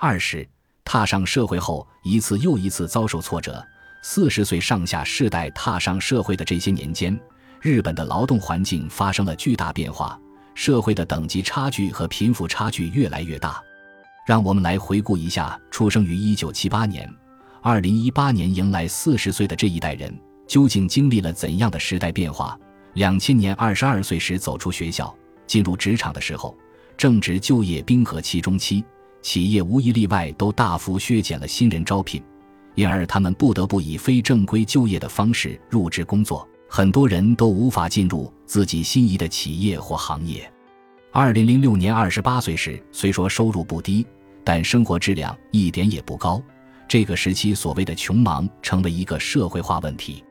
二是踏上社会后一次又一次遭受挫折。四十岁上下世代踏上社会的这些年间，日本的劳动环境发生了巨大变化，社会的等级差距和贫富差距越来越大。让我们来回顾一下出生于一九七八年、二零一八年迎来四十岁的这一代人究竟经历了怎样的时代变化。两千年二十二岁时走出学校，进入职场的时候，正值就业冰河期中期，企业无一例外都大幅削减了新人招聘。因而，他们不得不以非正规就业的方式入职工作，很多人都无法进入自己心仪的企业或行业。二零零六年二十八岁时，虽说收入不低，但生活质量一点也不高。这个时期所谓的“穷忙”成为一个社会化问题。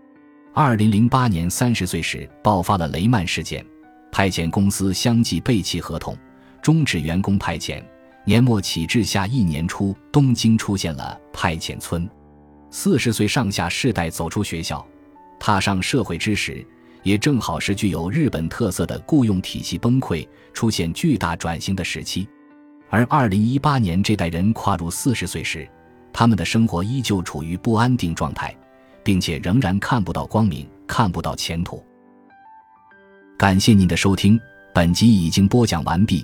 二零零八年三十岁时，爆发了雷曼事件，派遣公司相继背弃合同，终止员工派遣。年末起至下一年初，东京出现了派遣村。四十岁上下世代走出学校，踏上社会之时，也正好是具有日本特色的雇佣体系崩溃、出现巨大转型的时期。而二零一八年这代人跨入四十岁时，他们的生活依旧处于不安定状态，并且仍然看不到光明，看不到前途。感谢您的收听，本集已经播讲完毕。